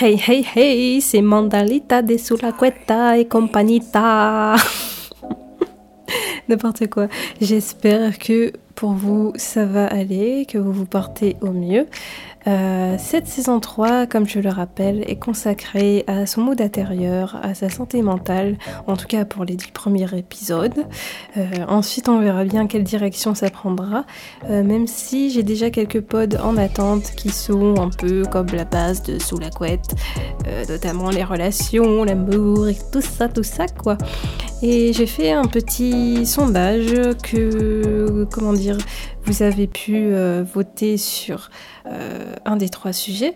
Hey hey hey, c'est Mandalita de Sulacueta et Companita. N'importe quoi. J'espère que pour vous ça va aller, que vous vous portez au mieux. Euh, cette saison 3, comme je le rappelle, est consacrée à son mood intérieur, à sa santé mentale, en tout cas pour les 10 premiers épisodes. Euh, ensuite, on verra bien quelle direction ça prendra, euh, même si j'ai déjà quelques pods en attente qui sont un peu comme la base de Sous la couette, notamment les relations, l'amour et tout ça, tout ça quoi. Et j'ai fait un petit sondage que, comment dire, vous avez pu voter sur euh, un des trois sujets.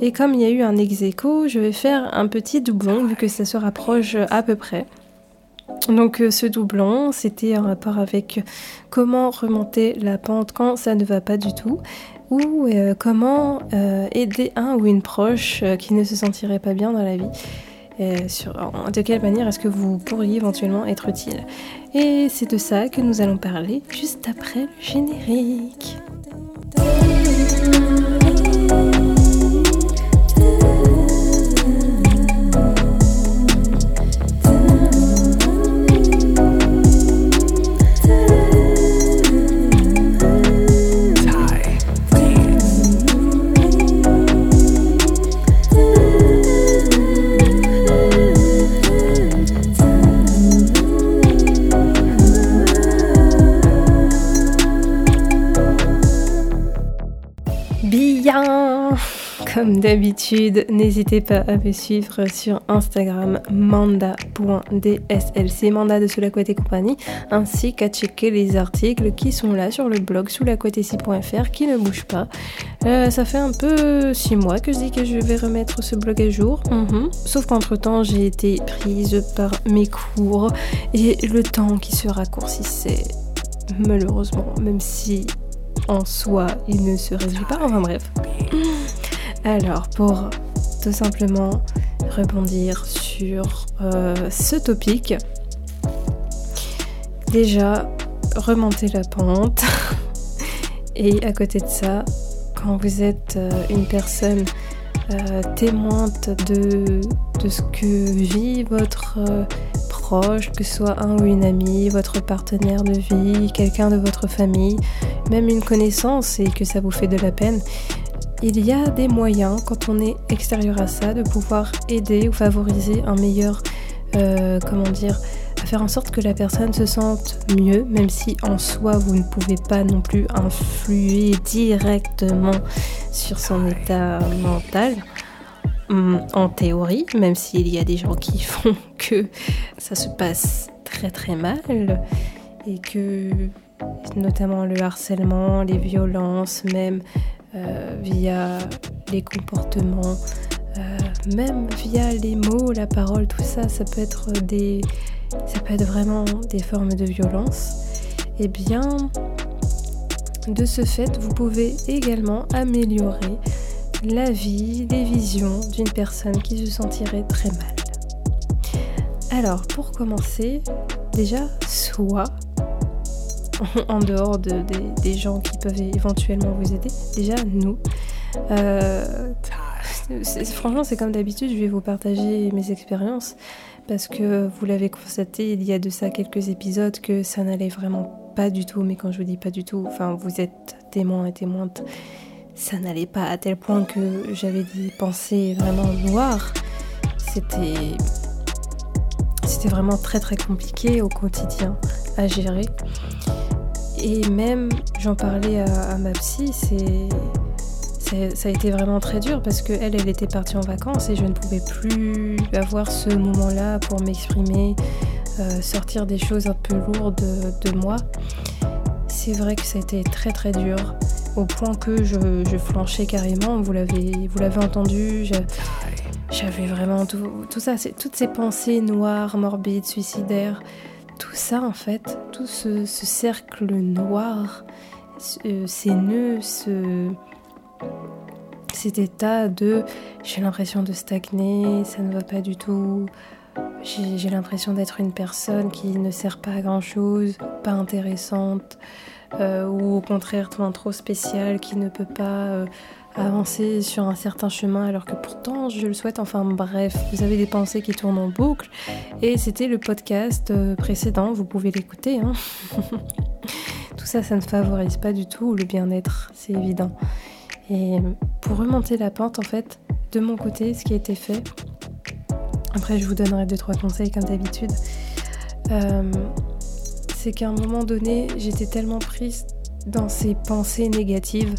Et comme il y a eu un ex aequo, je vais faire un petit doublon vu que ça se rapproche à peu près. Donc euh, ce doublon, c'était en rapport avec comment remonter la pente quand ça ne va pas du tout ou euh, comment aider un ou une proche qui ne se sentirait pas bien dans la vie. Sur, de quelle manière est-ce que vous pourriez éventuellement être utile Et c'est de ça que nous allons parler juste après le générique. Comme d'habitude, n'hésitez pas à me suivre sur Instagram manda.dslc, manda de Sous la couette et compagnie, ainsi qu'à checker les articles qui sont là sur le blog sous la qui ne bouge pas. Euh, ça fait un peu six mois que je dis que je vais remettre ce blog à jour. Mhm. Sauf qu'entre temps, j'ai été prise par mes cours et le temps qui se raccourcissait, malheureusement, même si en soi il ne se résout pas. Enfin bref. Alors, pour tout simplement rebondir sur euh, ce topic, déjà remonter la pente. Et à côté de ça, quand vous êtes euh, une personne euh, témointe de, de, ce que vit votre proche, que ce soit un ou une amie, votre partenaire de vie, quelqu'un de votre famille, même une connaissance et que ça vous fait de la peine, il y a des moyens, quand on est extérieur à ça, de pouvoir aider ou favoriser un meilleur, euh, comment dire, à faire en sorte que la personne se sente mieux, même si en soi vous ne pouvez pas non plus influer directement sur son état mental. Hum, en théorie, même s'il y a des gens qui font que ça se passe très très mal et que notamment le harcèlement, les violences, même via les comportements, euh, même via les mots, la parole, tout ça, ça peut être des, ça peut être vraiment des formes de violence. Eh bien, de ce fait, vous pouvez également améliorer la vie, les visions d'une personne qui se sentirait très mal. Alors, pour commencer, déjà, soit en dehors des gens qui peuvent éventuellement vous aider. Déjà, nous. Euh, franchement, c'est comme d'habitude, je vais vous partager mes expériences parce que vous l'avez constaté il y a de ça quelques épisodes que ça n'allait vraiment pas du tout. Mais quand je vous dis pas du tout, enfin, vous êtes témoin et témointe, ça n'allait pas à tel point que j'avais des pensées vraiment noires. C'était. C'était vraiment très très compliqué au quotidien à gérer. Et même, j'en parlais à, ma psy, c'est ça a été vraiment très dur parce qu'elle, elle était partie en vacances et je ne pouvais plus avoir ce moment-là pour m'exprimer, euh, sortir des choses un peu lourdes de, moi. C'est vrai que ça a été très très dur, au point que je, flanchais carrément, vous l'avez entendu, j'avais vraiment tout, tout ça, toutes ces pensées noires, morbides, suicidaires tout ça en fait, tout ce, cercle noir, ces nœuds, ce, cet état de j'ai l'impression de stagner, ça ne va pas du tout, j'ai l'impression d'être une personne qui ne sert pas à grand chose, pas intéressante, ou au contraire trop spécial qui ne peut pas avancer sur un certain chemin alors que pourtant je le souhaite. Enfin bref, vous avez des pensées qui tournent en boucle et c'était le podcast précédent, vous pouvez l'écouter. Hein. tout ça, ça ne favorise pas du tout le bien-être, c'est évident. Et pour remonter la pente, en fait, de mon côté, ce qui a été fait, après je vous donnerai deux trois conseils comme d'habitude, euh, c'est qu'à un moment donné, j'étais tellement prise dans ces pensées négatives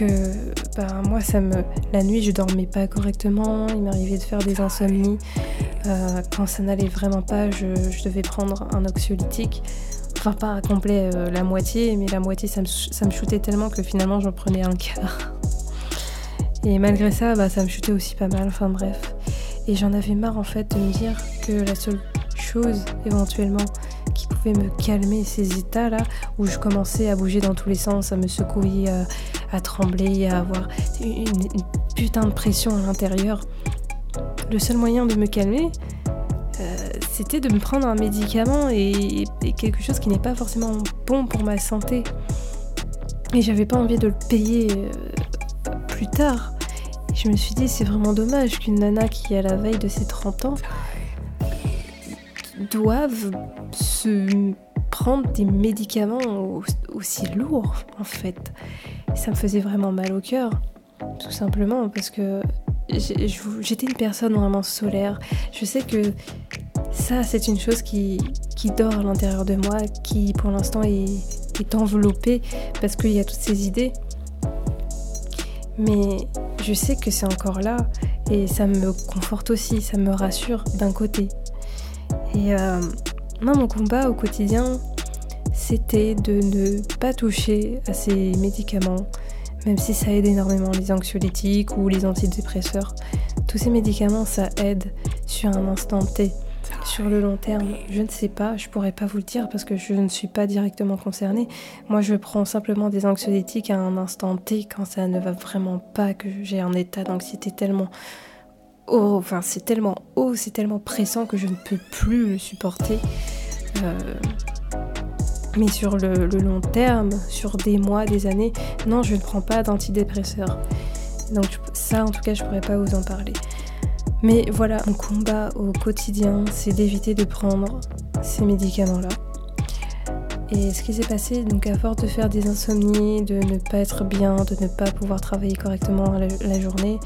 que bah, moi, ça me, la nuit, je dormais pas correctement. Il m'arrivait de faire des insomnies. Euh, quand ça n'allait vraiment pas, je, devais prendre un oxyolytique. Enfin, pas à complet euh, la moitié, mais la moitié, ça me, ça me shootait tellement que finalement, j'en prenais un quart. Et malgré ça, bah, ça me chutait aussi pas mal. Enfin, bref. Et j'en avais marre, en fait, de me dire que la seule chose, éventuellement, qui pouvait me calmer ces états-là, où je commençais à bouger dans tous les sens, à me secouer, à, trembler, à avoir une, putain de pression à l'intérieur. Le seul moyen de me calmer, c'était de me prendre un médicament et, quelque chose qui n'est pas forcément bon pour ma santé. Et j'avais pas envie de le payer euh, plus tard. je me suis dit, c'est vraiment dommage qu'une nana qui à la veille de ses 30 ans doive se prendre des médicaments aussi lourds en fait. Ça me faisait vraiment mal au cœur, tout simplement parce que j'étais une personne vraiment solaire. Je sais que ça, c'est une chose qui, dort à l'intérieur de moi, qui pour l'instant est, enveloppée parce qu'il y a toutes ces idées. Mais je sais que c'est encore là et ça me conforte aussi, ça me rassure d'un côté. Et euh, moi, mon combat au quotidien, c'était de ne pas toucher à ces médicaments, même si ça aide énormément les anxiolytiques ou les antidépresseurs. Tous ces médicaments, ça aide sur un instant T. Sur le long terme, je ne sais pas, je pourrais pas vous le dire parce que je ne suis pas directement concernée. Moi, je prends simplement des anxiolytiques à un instant T quand ça ne va vraiment pas, que j'ai un état d'anxiété tellement haut, enfin c'est tellement haut, c'est tellement pressant que je ne peux plus le supporter. Euh, mais sur le, le, long terme, sur des mois, des années, non, je ne prends pas d'antidépresseurs. Donc ça, en tout cas, je pourrais pas vous en parler. Mais voilà, mon combat au quotidien, c'est d'éviter de prendre ces médicaments-là. Et ce qui s'est passé, donc à force de faire des insomnies, de ne pas être bien, de ne pas pouvoir travailler correctement la, journée,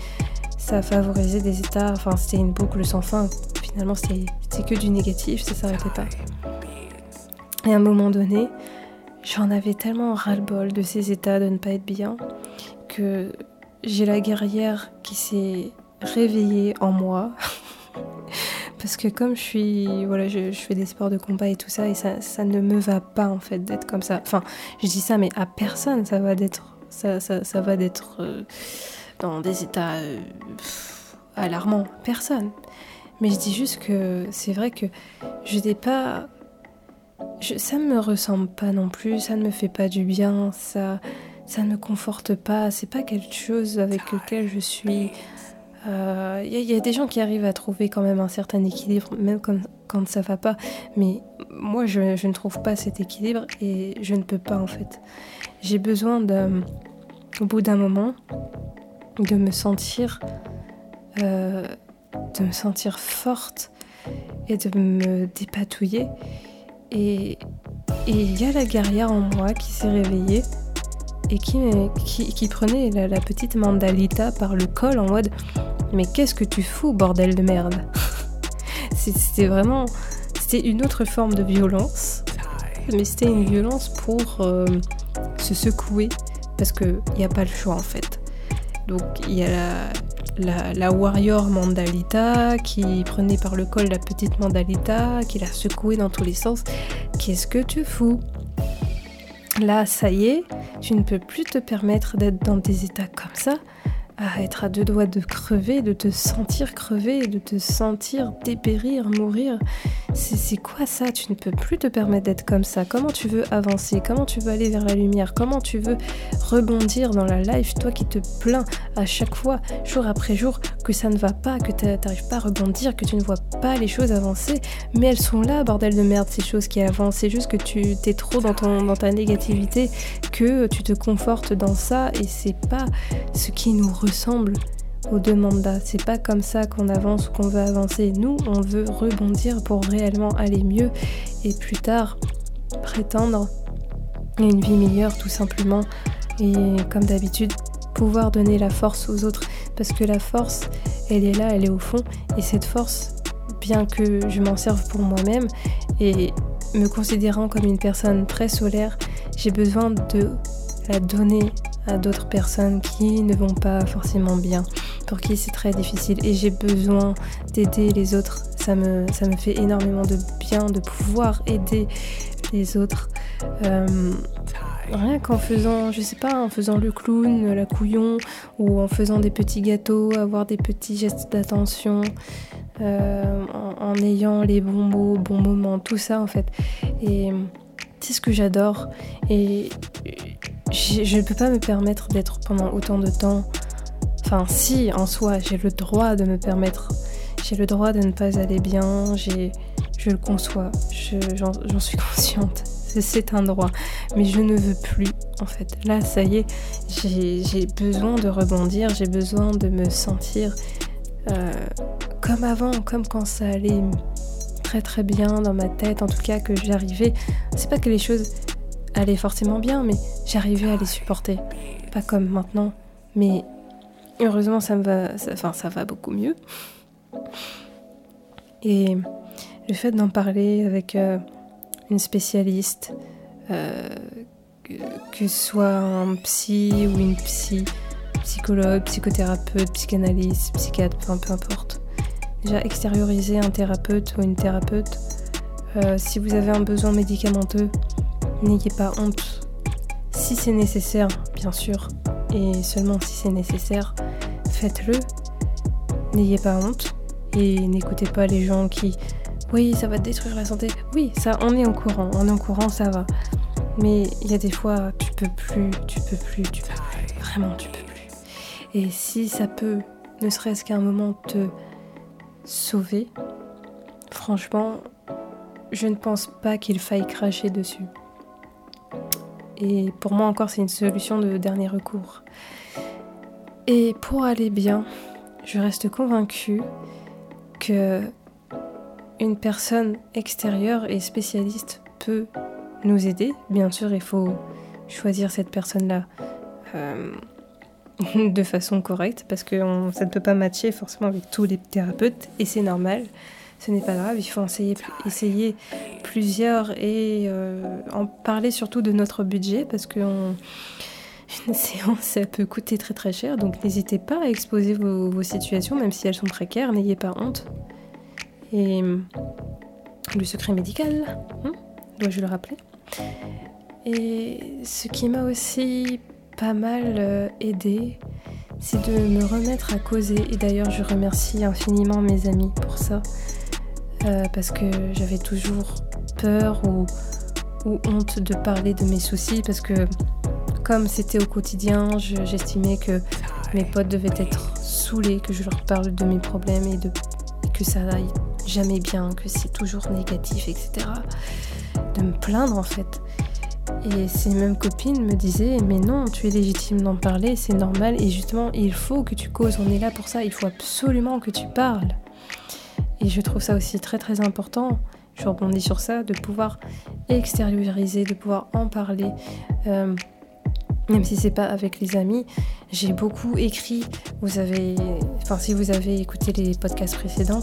ça a favorisé des états, enfin c'était une boucle sans fin. Finalement c'était que du négatif, ça s'arrêtait pas. Et à un moment donné, j'en avais tellement ras-le-bol de ces états de ne pas être bien que j'ai la guerrière qui s'est réveiller en moi. Parce que comme je suis, voilà, je, fais des sports de combat et tout ça, et ça, ne me va pas en fait d'être comme ça. Enfin, je dis ça, mais à personne, ça va d'être, ça, ça, va d'être euh, dans des états euh, alarmants. Personne. Mais je dis juste que c'est vrai que je n'ai pas, ça me ressemble pas non plus, ça ne me fait pas du bien, ça, ça ne me conforte pas. C'est pas quelque chose avec lequel je suis il euh, y, a des gens qui arrivent à trouver quand même un certain équilibre, même quand, quand ça va pas. Mais moi, je, ne trouve pas cet équilibre et je ne peux pas en fait. J'ai besoin au bout d'un moment, de me sentir, euh, de me sentir forte et de me dépatouiller. Et il y a la guerrière en moi qui s'est réveillée et qui, qui, prenait la, petite Mandalita par le col en mode mais qu'est-ce que tu fous, bordel de merde? C'était vraiment. C'était une autre forme de violence, mais c'était une violence pour euh, se secouer, parce qu'il n'y a pas le choix en fait. Donc il y a la, la, warrior Mandalita qui prenait par le col la petite Mandalita, qui la secouait dans tous les sens. Qu'est-ce que tu fous? Là, ça y est, tu ne peux plus te permettre d'être dans des états comme ça à être à deux doigts de crever, de te sentir crever, de te sentir dépérir, mourir. C'est quoi ça? Tu ne peux plus te permettre d'être comme ça. Comment tu veux avancer? Comment tu veux aller vers la lumière? Comment tu veux rebondir dans la life? Toi qui te plains à chaque fois, jour après jour, que ça ne va pas, que tu n'arrives pas à rebondir, que tu ne vois pas les choses avancer, mais elles sont là, bordel de merde, ces choses qui avancent. C'est juste que tu t'es trop dans, ton, ta négativité, que tu te confortes dans ça, et c'est pas ce qui nous ressemble aux deux mandats. C'est pas comme ça qu'on avance ou qu'on veut avancer. Nous, on veut rebondir pour réellement aller mieux et plus tard prétendre une vie meilleure tout simplement. Et comme d'habitude, pouvoir donner la force aux autres. Parce que la force, elle est là, elle est au fond. Et cette force, bien que je m'en serve pour moi-même, et me considérant comme une personne très solaire, j'ai besoin de la donner à d'autres personnes qui ne vont pas forcément bien, pour qui c'est très difficile. Et j'ai besoin d'aider les autres. Ça me, fait énormément de bien de pouvoir aider les autres. Euh, rien qu'en faisant, je sais pas, en faisant le clown, la couillon, ou en faisant des petits gâteaux, avoir des petits gestes d'attention, euh, en, ayant les bons mots, bons moments, tout ça en fait. Et c'est ce que j'adore. Et je ne peux pas me permettre d'être pendant autant de temps. Enfin, si, en soi, j'ai le droit de me permettre. J'ai le droit de ne pas aller bien. Je le conçois. j'en suis consciente c'est un droit. Mais je ne veux plus, en fait. Là, ça y est, j'ai besoin de rebondir, j'ai besoin de me sentir euh, comme avant, comme quand ça allait très très bien dans ma tête, en tout cas que j'arrivais. C'est pas que les choses allaient forcément bien, mais j'arrivais à les supporter. Pas comme maintenant, mais heureusement ça va, enfin ça va beaucoup mieux. Et le fait d'en parler avec euh, une spécialiste, euh, que, ce soit un psy ou une psy, psychologue, psychothérapeute, psychanalyste, psychiatre, peu importe. Déjà extérioriser un thérapeute ou une thérapeute. Euh, si vous avez un besoin médicamenteux, n'ayez pas honte. Si c'est nécessaire, bien sûr, et seulement si c'est nécessaire, faites-le. N'ayez pas honte et n'écoutez pas les gens qui oui, ça va détruire la santé. Oui, ça, on est au courant, on est au courant, ça va. Mais il y a des fois, tu peux plus, tu peux plus, tu peux plus. Vraiment, tu peux plus. Et si ça peut, ne serait-ce qu'à un moment, te sauver, franchement, je ne pense pas qu'il faille cracher dessus. Et pour moi encore, c'est une solution de dernier recours. Et pour aller bien, je reste convaincue que une personne extérieure et spécialiste peut nous aider. Bien sûr, il faut choisir cette personne-là euh, de façon correcte parce que ça ne peut pas matcher forcément avec tous les thérapeutes et c'est normal. Ce n'est pas grave, il faut essayer, essayer plusieurs et euh, en parler surtout de notre budget parce que une séance, ça peut coûter très très cher. Donc n'hésitez pas à exposer vos situations, même si elles sont précaires, n'ayez pas honte. Et le secret médical, hein, dois-je le rappeler? Et ce qui m'a aussi pas mal euh, aidé, c'est de me remettre à causer. Et d'ailleurs, je remercie infiniment mes amis pour ça. Euh, parce que j'avais toujours peur ou, honte de parler de mes soucis. Parce que comme c'était au quotidien, j'estimais que mes potes devaient être saoulés, que je leur parle de mes problèmes et que ça aille jamais bien, que c'est toujours négatif, etc. De me plaindre en fait. Et ces mêmes copines me disaient Mais non, tu es légitime d'en parler, c'est normal, et justement, il faut que tu causes, on est là pour ça, il faut absolument que tu parles. Et je trouve ça aussi très très important, je rebondis sur ça, de pouvoir extérioriser, de pouvoir en parler. Euh, même si c'est pas avec les amis, j'ai beaucoup écrit. Vous avez, enfin, si vous avez écouté les podcasts précédents,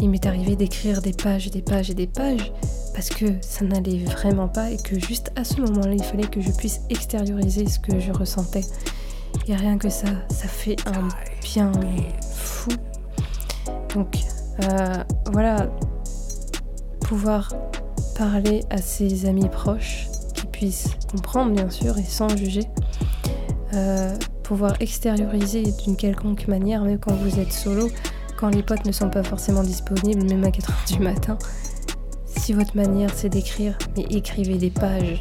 il m'est arrivé d'écrire des pages et des pages et des pages parce que ça n'allait vraiment pas et que juste à ce moment-là, il fallait que je puisse extérioriser ce que je ressentais. Et rien que ça, ça fait un bien fou. Donc euh, voilà, pouvoir parler à ses amis proches qui puissent comprendre bien sûr et sans juger. Euh, pouvoir extérioriser d'une quelconque manière, même quand vous êtes solo, quand les potes ne sont pas forcément disponibles, même à 4h du matin, si votre manière c'est d'écrire, mais écrivez des pages.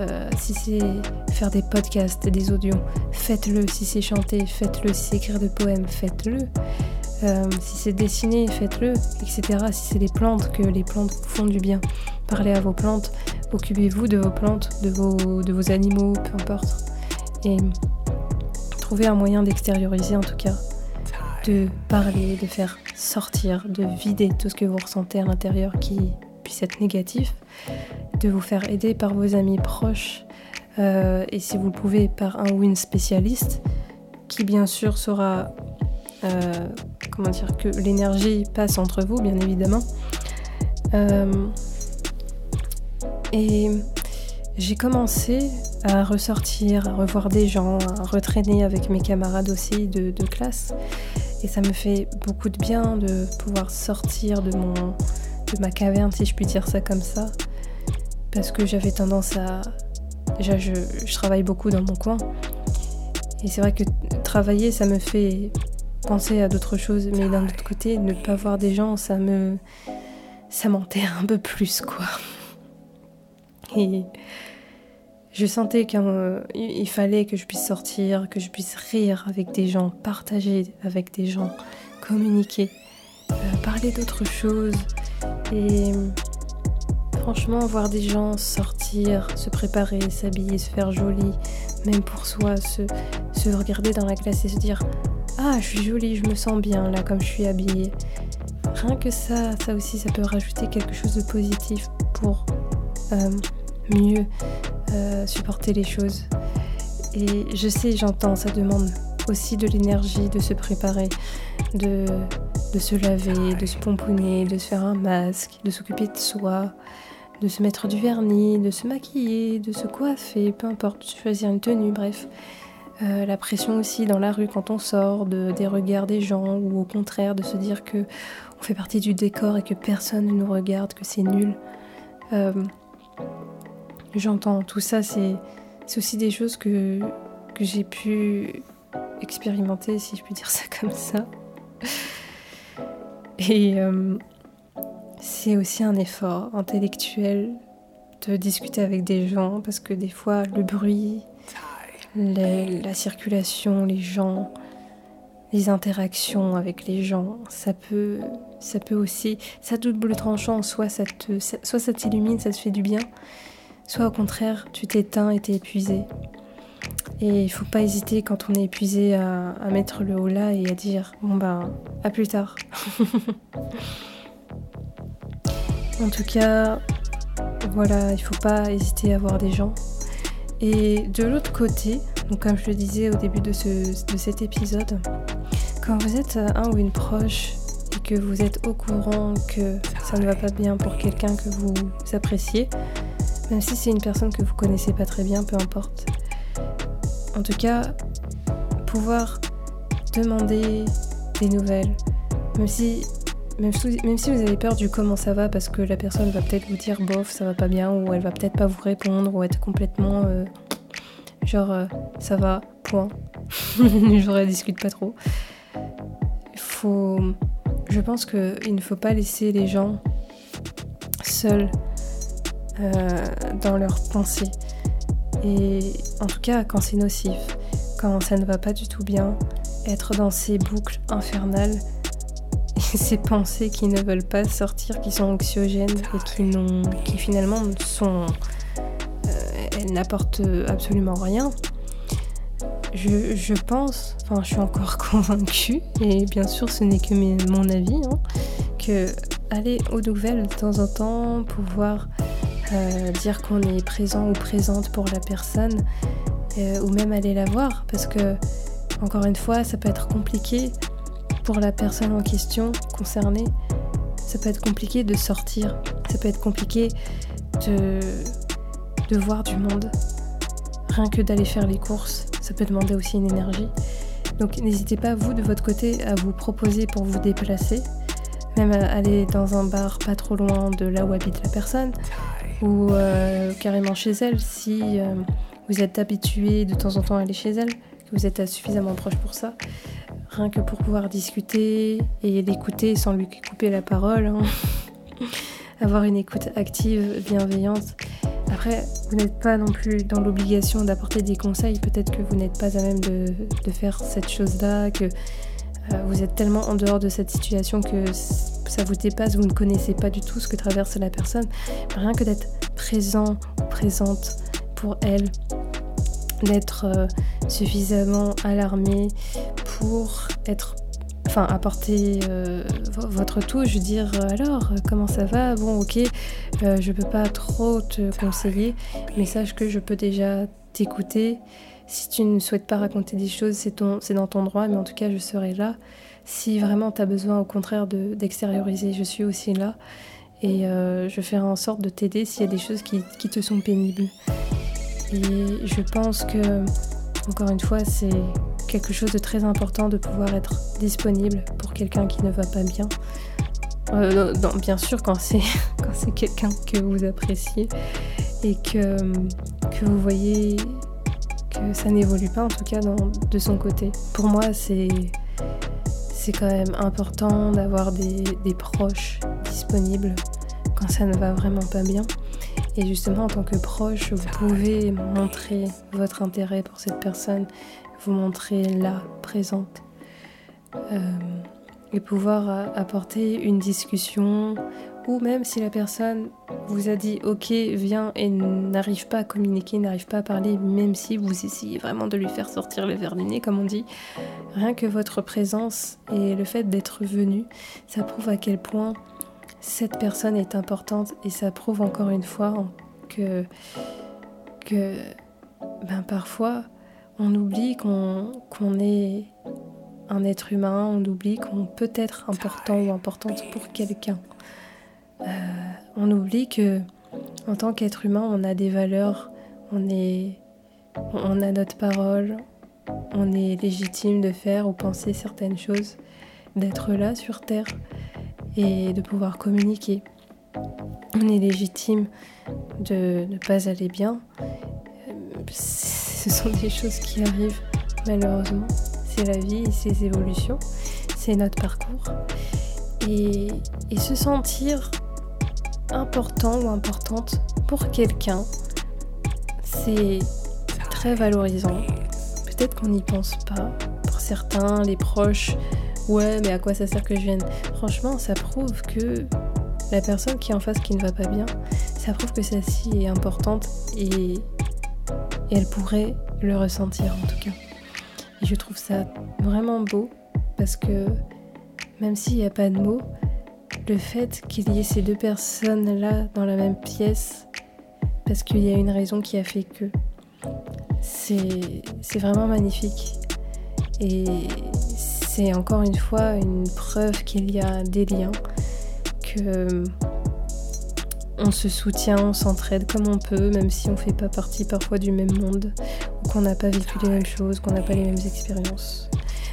Euh, si c'est faire des podcasts, des audios, faites-le. Si c'est chanter, faites-le. Si c'est écrire des poèmes, faites-le. Euh, si c'est dessiner, faites-le, etc. Si c'est les plantes, que les plantes font du bien, parlez à vos plantes, occupez-vous de vos plantes, de vos, de vos animaux, peu importe. Et trouvez un moyen d'extérioriser en tout cas, de parler, de faire sortir, de vider tout ce que vous ressentez à l'intérieur qui puisse être négatif, de vous faire aider par vos amis proches euh, et si vous le pouvez par un ou une spécialiste qui bien sûr saura euh, comment dire que l'énergie passe entre vous bien évidemment euh, et j'ai commencé à ressortir, à revoir des gens, à retraîner avec mes camarades aussi de, classe. Et ça me fait beaucoup de bien de pouvoir sortir de mon de ma caverne, si je puis dire ça comme ça. Parce que j'avais tendance à. Déjà, je, travaille beaucoup dans mon coin. Et c'est vrai que travailler, ça me fait penser à d'autres choses. Mais d'un autre côté, ne pas voir des gens, ça me. Ça m'enterre un peu plus, quoi. Et je sentais qu'il fallait que je puisse sortir, que je puisse rire avec des gens, partager avec des gens, communiquer, euh, parler d'autres choses. Et franchement, voir des gens sortir, se préparer, s'habiller, se faire joli, même pour soi, se, se regarder dans la glace et se dire Ah, je suis jolie, je me sens bien là comme je suis habillée. Rien que ça, ça aussi, ça peut rajouter quelque chose de positif pour euh, mieux euh, supporter les choses. Et je sais, j'entends, ça demande aussi de l'énergie de se préparer, de, de se laver, de se pomponner, de se faire un masque, de s'occuper de soi, de se mettre du vernis, de se maquiller, de se coiffer, peu importe, choisir une tenue, bref. Euh, la pression aussi dans la rue quand on sort, de, des regards des gens, ou au contraire de se dire que on fait partie du décor et que personne ne nous regarde, que c'est nul. Euh, J'entends tout ça, c'est aussi des choses que, que j'ai pu expérimenter, si je puis dire ça comme ça. Et euh, c'est aussi un effort intellectuel de discuter avec des gens parce que des fois le bruit, la circulation, les gens, les interactions avec les gens, ça peut, ça peut aussi, ça double tranchant, soit ça te, soit ça t'illumine, ça te fait du bien, soit au contraire, tu t'éteins et t'es épuisé. Et il faut pas hésiter quand on est épuisé à, mettre le haut là et à dire bon ben à plus tard. en tout cas, voilà, il faut pas hésiter à voir des gens. Et de l'autre côté, donc comme je le disais au début de, de cet épisode, quand vous êtes un ou une proche et que vous êtes au courant que ça ne va pas bien pour quelqu'un que vous appréciez, même si c'est une personne que vous connaissez pas très bien, peu importe. En tout cas, pouvoir demander des nouvelles, même si, même si, vous avez peur du comment ça va, parce que la personne va peut-être vous dire bof, ça va pas bien, ou elle va peut-être pas vous répondre, ou être complètement euh, genre euh, ça va, point. je discute pas trop. Faut. Je pense qu'il ne faut pas laisser les gens seuls euh, dans leurs pensées. Et en tout cas, quand c'est nocif, quand ça ne va pas du tout bien, être dans ces boucles infernales, ces pensées qui ne veulent pas sortir, qui sont anxiogènes et qui, qui finalement sont. Euh, elles n'apportent absolument rien. Je, je, pense, enfin je suis encore convaincue, et bien sûr ce n'est que mon avis, hein, que aller aux nouvelles de temps en temps, pouvoir euh, dire qu'on est présent ou présente pour la personne, euh, ou même aller la voir, parce que, encore une fois, ça peut être compliqué pour la personne en question concernée. Ça peut être compliqué de sortir, ça peut être compliqué de, de voir du monde. Rien que d'aller faire les courses, ça peut demander aussi une énergie. Donc n'hésitez pas, vous, de votre côté, à vous proposer pour vous déplacer, même aller dans un bar pas trop loin de là où habite la personne, ou euh, carrément chez elle si euh, vous êtes habitué de temps en temps à aller chez elle, que vous êtes suffisamment proche pour ça. Rien que pour pouvoir discuter et l'écouter sans lui couper la parole. Hein. Avoir une écoute active, bienveillante. Après, vous n'êtes pas non plus dans l'obligation d'apporter des conseils. Peut-être que vous n'êtes pas à même de, faire cette chose-là, que euh, vous êtes tellement en dehors de cette situation que ça vous dépasse, vous ne connaissez pas du tout ce que traverse la personne. Rien que d'être présent ou présente pour elle, d'être euh, suffisamment alarmé pour être enfin apporter euh, votre veux dire alors comment ça va? Bon ok, euh, je peux pas trop te conseiller, mais sache que je peux déjà t'écouter. Si tu ne souhaites pas raconter des choses, c'est dans ton droit, mais en tout cas je serai là. Si vraiment tu as besoin au contraire d'extérioriser, je suis aussi là. Et je ferai en sorte de t'aider s'il y a des choses qui, qui te sont pénibles. Et je pense que, encore une fois, c'est quelque chose de très important de pouvoir être disponible pour quelqu'un qui ne va pas bien. Euh, bien sûr, quand c'est, quand c'est quelqu'un que vous appréciez et que, que vous voyez que ça n'évolue pas, en tout cas de son côté. Pour moi, c'est, c'est quand même important d'avoir des, des proches disponibles quand ça ne va vraiment pas bien. Et justement, en tant que proche, vous pouvez montrer votre intérêt pour cette personne, vous montrer là, présente, euh, et pouvoir euh, apporter une discussion, ou même si la personne vous a dit ok, viens et n'arrive pas à communiquer, n'arrive pas à parler, même si vous essayez vraiment de lui faire sortir le verre du nez, comme on dit, rien que votre présence et le fait d'être venu, ça prouve à quel point cette personne est importante et ça prouve encore une fois que, que ben parfois on oublie qu'on est un être humain, on oublie qu'on peut être important ou importante pour quelqu'un. Euh, on oublie que en tant qu'être humain, on a des valeurs, on, est, on a notre parole, on est légitime de faire ou penser certaines choses, d'être là sur Terre et de pouvoir communiquer. On est légitime de ne pas aller bien. Ce sont des choses qui arrivent malheureusement. C'est la vie et ses évolutions. C'est notre parcours. Et, et se sentir important ou importante pour quelqu'un, c'est très valorisant. Peut-être qu'on n'y pense pas. Pour certains, les proches, ouais, mais à quoi ça sert que je vienne? Franchement, ça prouve que la personne qui est en face qui ne va pas bien, ça prouve que celle-ci est importante et, elle pourrait le ressentir en tout cas. Et je trouve ça vraiment beau parce que même s'il n'y a pas de mots, le fait qu'il y ait ces deux personnes-là dans la même pièce, parce qu'il y a une raison qui a fait que, c'est vraiment magnifique. Et c'est encore une fois une preuve qu'il y a des liens, que on se soutient, on s'entraide comme on peut, même si on fait pas partie parfois du même monde, ou qu'on n'a pas vécu les mêmes choses, qu'on n'a pas les mêmes expériences.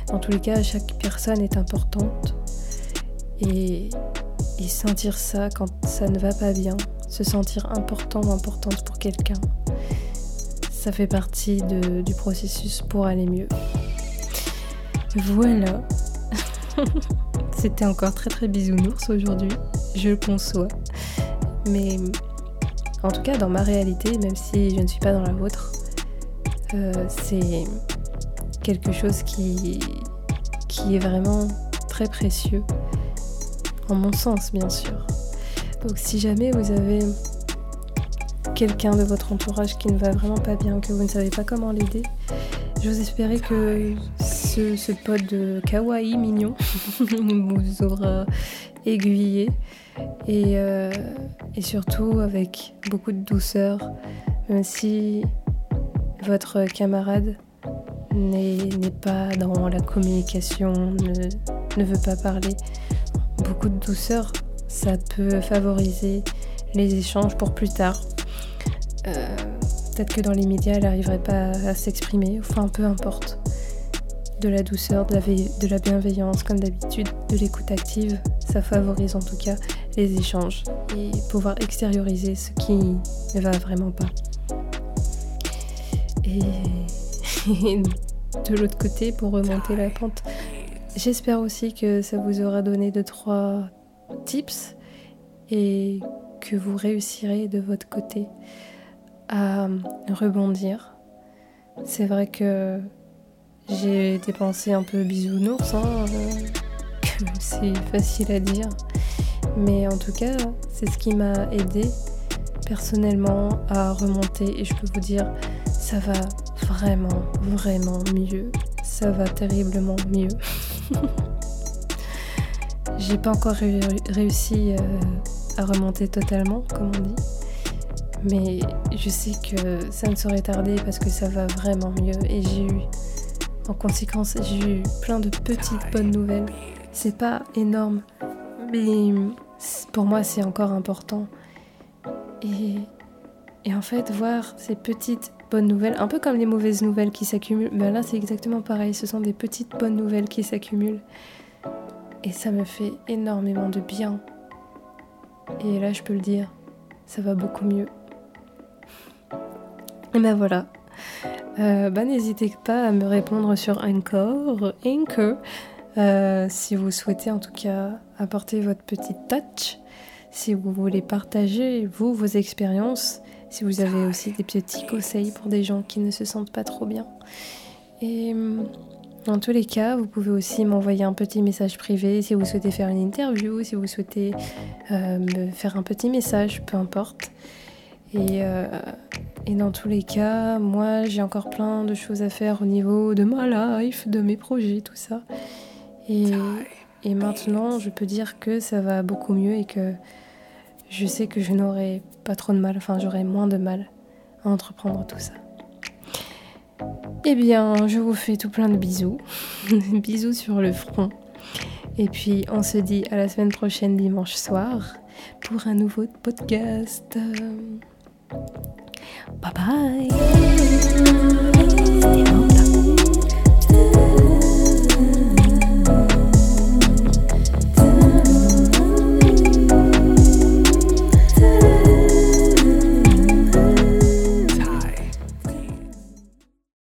Dans tous les cas, chaque personne est importante et, sentir ça quand ça ne va pas bien, se sentir important ou importante pour quelqu'un, ça fait partie du processus pour aller mieux. Voilà. C'était encore très très bisounours aujourd'hui, je le conçois. Mais en tout cas, dans ma réalité, même si je ne suis pas dans la vôtre, euh, c'est quelque chose qui, est vraiment très précieux, en mon sens bien sûr. Donc si jamais vous avez quelqu'un de votre entourage qui ne va vraiment pas bien, que vous ne savez pas comment l'aider, J'ose espérer que ce, ce de kawaii mignon vous aura aiguillé euh, et, surtout avec beaucoup de douceur, même si votre camarade n'est pas dans la communication, ne, veut pas parler. Beaucoup de douceur, ça peut favoriser les échanges pour plus tard. Euh, Peut-être que dans les médias, elle n'arriverait pas à s'exprimer, enfin peu importe. De la douceur, de la, de la bienveillance, comme d'habitude, de l'écoute active, ça favorise en tout cas les échanges et pouvoir extérioriser ce qui ne va vraiment pas. Et, de l'autre côté, pour remonter la pente, j'espère aussi que ça vous aura donné deux trois tips et que vous réussirez de votre côté à rebondir. C'est vrai que j'ai des pensées un peu bisounours, hein, euh, c'est facile à dire. Mais en tout cas, c'est ce qui m'a aidé personnellement à remonter et je peux vous dire, ça va vraiment, vraiment mieux. Ça va terriblement mieux. J'ai pas encore réussi euh, à remonter totalement, comme on dit. Mais je sais que ça ne saurait tarder parce que ça va vraiment mieux. Et j'ai eu, en conséquence, j'ai eu plein de petites bonnes nouvelles. C'est pas énorme, mais pour moi c'est encore important. Et, et, en fait, voir ces petites bonnes nouvelles, un peu comme les mauvaises nouvelles qui s'accumulent, ben là c'est exactement pareil. Ce sont des petites bonnes nouvelles qui s'accumulent. Et ça me fait énormément de bien. Et là, je peux le dire, ça va beaucoup mieux. Et ben voilà. Euh, bah, n'hésitez pas à me répondre sur Anchor, Anchor euh, si vous souhaitez en tout cas apporter votre petite touch, si vous voulez partager vous vos expériences, si vous avez aussi des petits conseils pour des gens qui ne se sentent pas trop bien. Et dans tous les cas, vous pouvez aussi m'envoyer un petit message privé si vous souhaitez faire une interview, si vous souhaitez euh, me faire un petit message, peu importe. Et, euh, et dans tous les cas, moi j'ai encore plein de choses à faire au niveau de ma life, de mes projets, tout ça. Et, et maintenant, je peux dire que ça va beaucoup mieux et que je sais que je n'aurai pas trop de mal, enfin j'aurai moins de mal à entreprendre tout ça. Eh bien, je vous fais tout plein de bisous. bisous sur le front. Et puis, on se dit à la semaine prochaine, dimanche soir, pour un nouveau podcast. Bye bye.